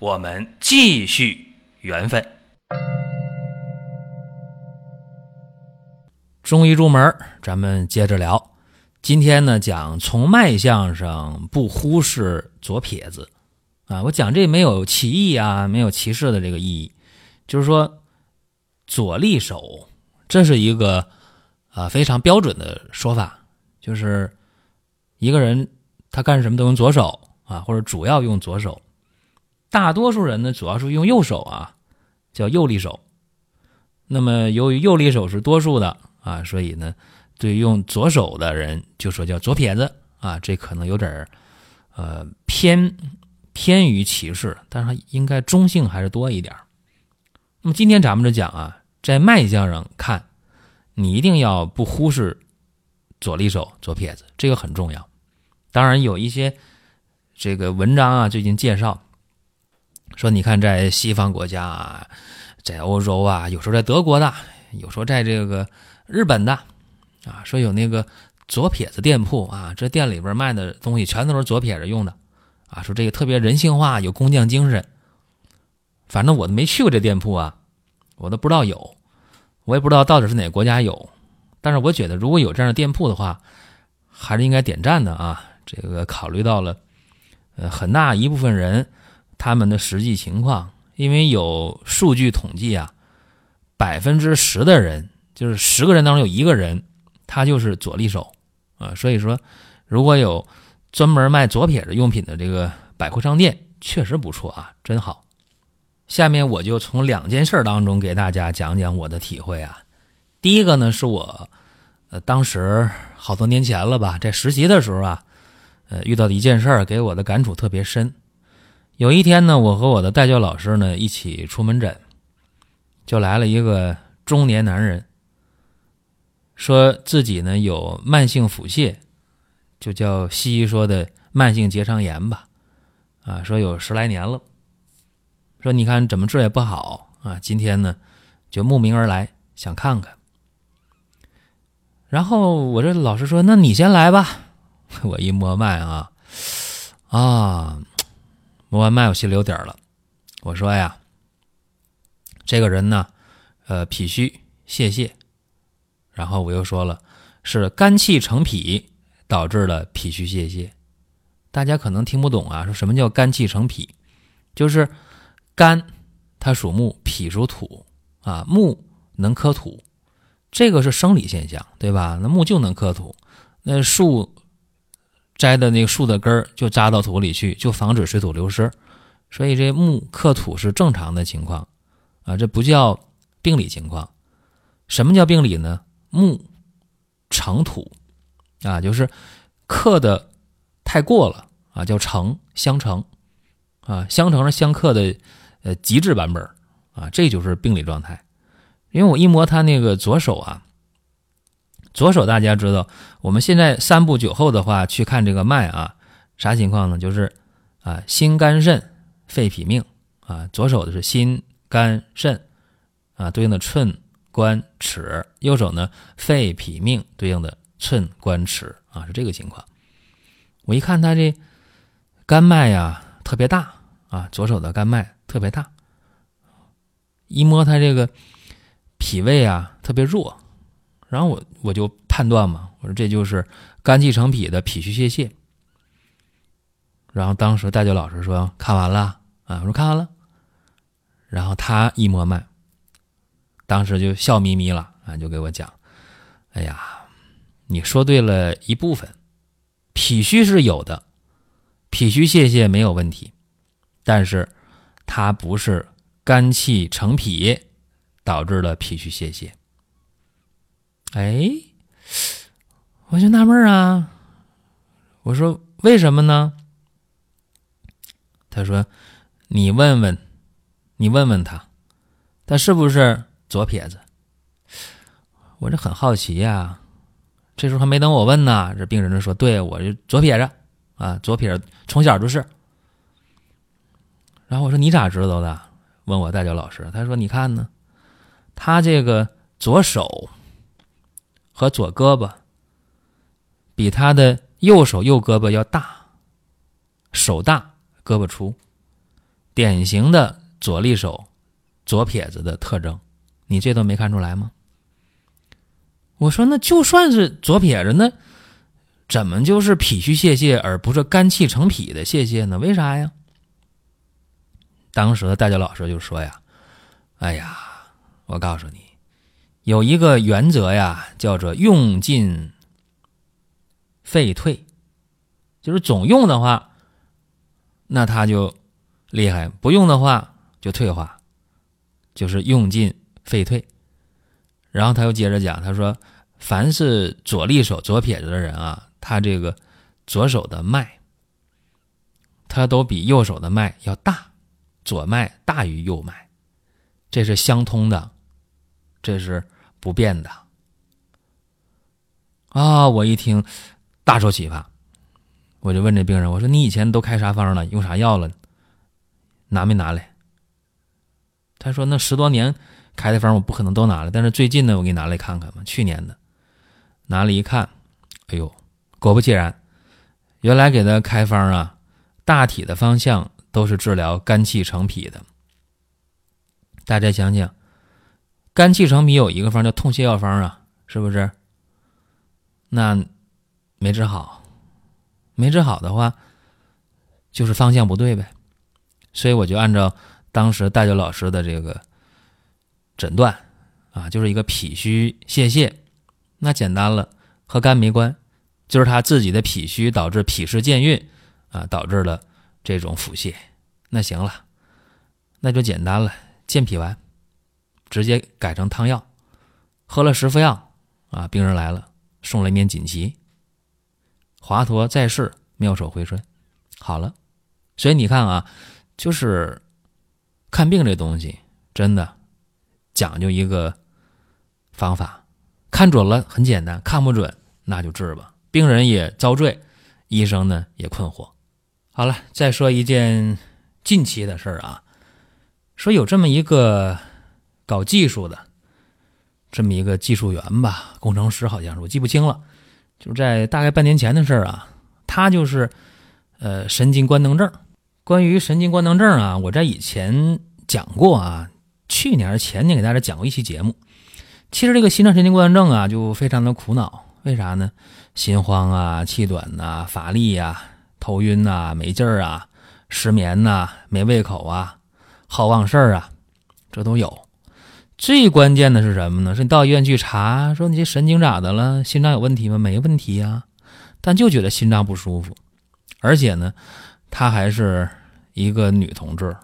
我们继续缘分。中医入门，咱们接着聊。今天呢，讲从脉象上不忽视左撇子啊。我讲这没有歧义啊，没有歧视的这个意义，就是说左利手，这是一个啊非常标准的说法，就是一个人他干什么都用左手啊，或者主要用左手。大多数人呢，主要是用右手啊，叫右利手。那么由于右利手是多数的啊，所以呢，对用左手的人就说叫左撇子啊，这可能有点儿呃偏偏于歧视，但是应该中性还是多一点那么今天咱们这讲啊，在脉象上看，你一定要不忽视左利手、左撇子，这个很重要。当然有一些这个文章啊，最近介绍。说你看，在西方国家，啊，在欧洲啊，有时候在德国的，有时候在这个日本的，啊，说有那个左撇子店铺啊，这店里边卖的东西全都是左撇子用的，啊，说这个特别人性化，有工匠精神。反正我都没去过这店铺啊，我都不知道有，我也不知道到底是哪个国家有。但是我觉得，如果有这样的店铺的话，还是应该点赞的啊。这个考虑到了，呃，很大一部分人。他们的实际情况，因为有数据统计啊，百分之十的人，就是十个人当中有一个人，他就是左利手啊。所以说，如果有专门卖左撇子用品的这个百货商店，确实不错啊，真好。下面我就从两件事当中给大家讲讲我的体会啊。第一个呢，是我呃当时好多年前了吧，在实习的时候啊，呃遇到的一件事儿，给我的感触特别深。有一天呢，我和我的带教老师呢一起出门诊，就来了一个中年男人，说自己呢有慢性腹泻，就叫西医说的慢性结肠炎吧，啊，说有十来年了，说你看怎么治也不好啊，今天呢就慕名而来想看看，然后我这老师说那你先来吧，我一摸脉啊，啊。摸完脉，我心里有底儿了。我说呀，这个人呢，呃，脾虚泄泻。然后我又说了，是肝气成脾导致了脾虚泄泻。大家可能听不懂啊，说什么叫肝气成脾？就是肝它属木，脾属土啊，木能克土，这个是生理现象，对吧？那木就能克土，那树。摘的那个树的根儿就扎到土里去，就防止水土流失，所以这木克土是正常的情况，啊，这不叫病理情况。什么叫病理呢？木成土，啊，就是克的太过了啊，叫成相成，啊，相成是相克的呃极致版本啊，这就是病理状态。因为我一摸他那个左手啊。左手大家知道，我们现在三步九后的话去看这个脉啊，啥情况呢？就是啊，心肝肾肺脾命啊，左手的是心肝肾啊，对应的寸关尺；右手呢，肺脾命对应的寸关尺啊，是这个情况。我一看他这肝脉呀特别大啊，左手的肝脉特别大，一摸他这个脾胃啊特别弱。然后我我就判断嘛，我说这就是肝气成脾的脾虚泄泻。然后当时带教老师说看完了啊，我说看完了。然后他一摸脉，当时就笑眯眯了啊，就给我讲：“哎呀，你说对了一部分，脾虚是有的，脾虚泄泻没有问题，但是它不是肝气成脾导致了脾虚泄泻。”哎，我就纳闷啊，我说为什么呢？他说：“你问问你问问他，他是不是左撇子？我这很好奇呀。这时候还没等我问呢，这病人就说：“对我就左撇子啊，左撇子从小就是。”然后我说：“你咋知道的？”问我代教老师，他说：“你看呢，他这个左手和左胳膊比他的右手右胳膊要大，手大胳膊粗，典型的左利手、左撇子的特征，你这都没看出来吗？”我说：“那就算是左撇子，那怎么就是脾虚泄泻，而不是肝气成脾的泄泻呢？为啥呀？”当时的代教老师就说：“呀，哎呀，我告诉你，有一个原则呀，叫做用进废退，就是总用的话，那他就厉害；不用的话就退化，就是用进废退。”然后他又接着讲，他说：“凡是左利手、左撇子的人啊，他这个左手的脉，他都比右手的脉要大，左脉大于右脉，这是相通的，这是不变的。”啊！我一听大受启发，我就问这病人：“我说你以前都开啥方了？用啥药了？拿没拿来？”他说：“那十多年。”开的方我不可能都拿了，但是最近呢，我给你拿来看看吧。去年的，拿了一看，哎呦，果不其然，原来给他开方啊，大体的方向都是治疗肝气成脾的。大家想想，肝气成脾有一个方叫痛泻药方啊，是不是？那没治好，没治好的话，就是方向不对呗。所以我就按照当时大九老师的这个。诊断啊，就是一个脾虚泄泻，那简单了，和肝没关，就是他自己的脾虚导致脾湿健运啊，导致了这种腹泻。那行了，那就简单了，健脾丸，直接改成汤药，喝了十副药啊，病人来了，送了一面锦旗，华佗在世，妙手回春，好了。所以你看啊，就是看病这东西，真的。讲究一个方法，看准了很简单，看不准那就治吧。病人也遭罪，医生呢也困惑。好了，再说一件近期的事儿啊，说有这么一个搞技术的，这么一个技术员吧，工程师好像是，我记不清了。就在大概半年前的事儿啊，他就是呃神经官能症。关于神经官能症啊，我在以前讲过啊。去年前年给大家讲过一期节目，其实这个心脏神经官能症啊，就非常的苦恼。为啥呢？心慌啊，气短呐，乏力呀，头晕呐，没劲儿啊，失眠呐，没胃口啊，好忘事儿啊，这都有。最关键的是什么呢？是你到医院去查，说你这神经咋的了？心脏有问题吗？没问题呀，但就觉得心脏不舒服，而且呢，她还是一个女同志。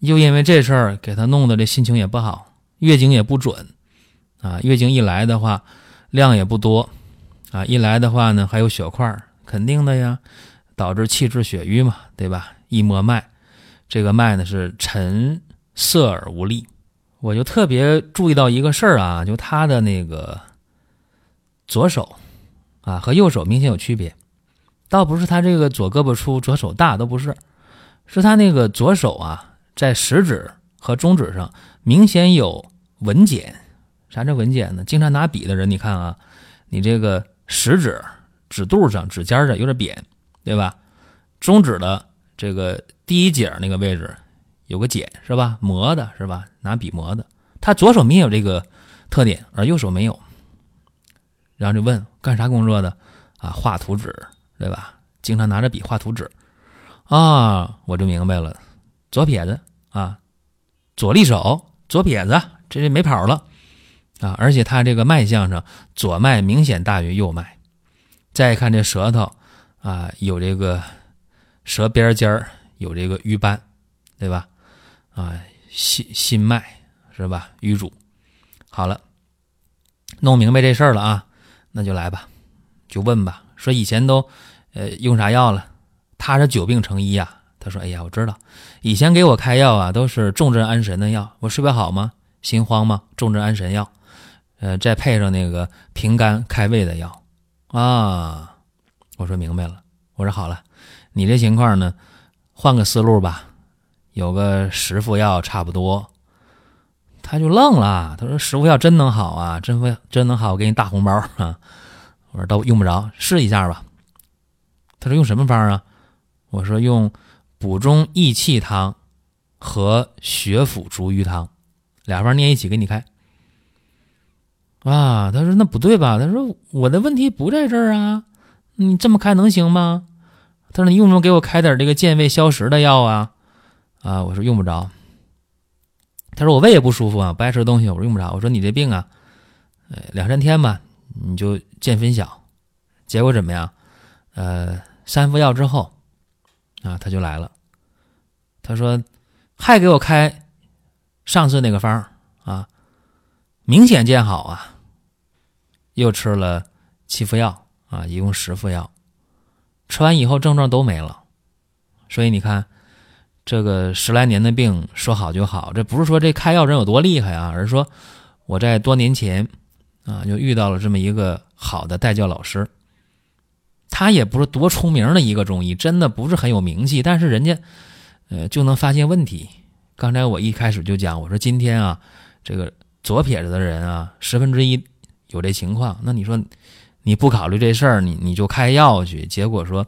又因为这事儿给她弄得这心情也不好，月经也不准，啊，月经一来的话量也不多，啊，一来的话呢还有血块，肯定的呀，导致气滞血瘀嘛，对吧？一摸脉，这个脉呢是沉涩而无力。我就特别注意到一个事儿啊，就他的那个左手啊和右手明显有区别，倒不是他这个左胳膊粗左手大，都不是，是他那个左手啊。在食指和中指上明显有纹剪，啥叫纹剪呢？经常拿笔的人，你看啊，你这个食指指肚上、指尖上有点扁，对吧？中指的这个第一节那个位置有个茧，是吧？磨的是吧？拿笔磨的。他左手没有这个特点，而右手没有。然后就问干啥工作的？啊，画图纸，对吧？经常拿着笔画图纸。啊，我就明白了。左撇子啊，左利手，左撇子，这没跑了啊！而且他这个脉象上，左脉明显大于右脉。再看这舌头啊，有这个舌边尖儿有这个瘀斑，对吧？啊，心心脉是吧？瘀阻。好了，弄明白这事儿了啊，那就来吧，就问吧。说以前都呃用啥药了？他是久病成医呀。他说：“哎呀，我知道，以前给我开药啊，都是重镇安神的药，我睡不好吗？心慌吗？重镇安神药，呃，再配上那个平肝开胃的药啊。”我说明白了，我说好了，你这情况呢，换个思路吧，有个十副药差不多。他就愣了，他说：“十副药真能好啊，真会真能好，我给你大红包啊！”我说：“都用不着，试一下吧。”他说：“用什么方啊？”我说：“用。”补中益气汤和血府逐瘀汤，俩方捏一起给你开。啊，他说那不对吧？他说我的问题不在这儿啊，你这么开能行吗？他说你用不用给我开点这个健胃消食的药啊？啊，我说用不着。他说我胃也不舒服啊，不爱吃东西。我说用不着。我说你这病啊，呃，两三天吧，你就见分晓。结果怎么样？呃，三副药之后。啊，他就来了。他说：“还给我开上次那个方啊，明显见好啊。又吃了七副药啊，一共十副药。吃完以后症状都没了。所以你看，这个十来年的病说好就好，这不是说这开药人有多厉害啊，而是说我在多年前啊就遇到了这么一个好的带教老师。”他也不是多出名的一个中医，真的不是很有名气，但是人家，呃，就能发现问题。刚才我一开始就讲，我说今天啊，这个左撇子的人啊，十分之一有这情况。那你说你不考虑这事儿，你你就开药去，结果说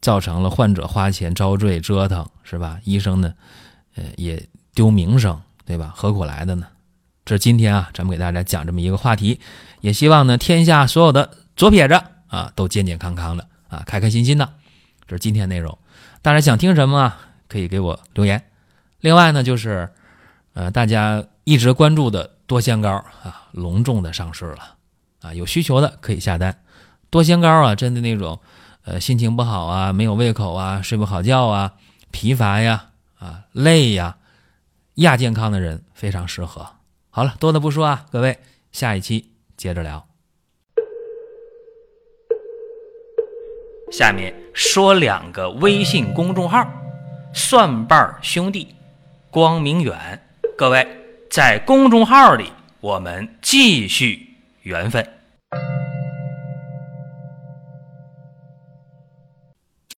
造成了患者花钱遭罪折腾，是吧？医生呢，呃，也丢名声，对吧？何苦来的呢？这是今天啊，咱们给大家讲这么一个话题，也希望呢，天下所有的左撇子。啊，都健健康康的啊，开开心心的，这是今天内容。大家想听什么？可以给我留言。另外呢，就是呃，大家一直关注的多仙膏啊，隆重的上市了啊，有需求的可以下单。多仙膏啊，针对那种呃心情不好啊、没有胃口啊、睡不好觉啊、疲乏呀、啊累呀、亚健康的人非常适合。好了，多的不说啊，各位，下一期接着聊。下面说两个微信公众号：蒜瓣兄弟、光明远。各位在公众号里，我们继续缘分。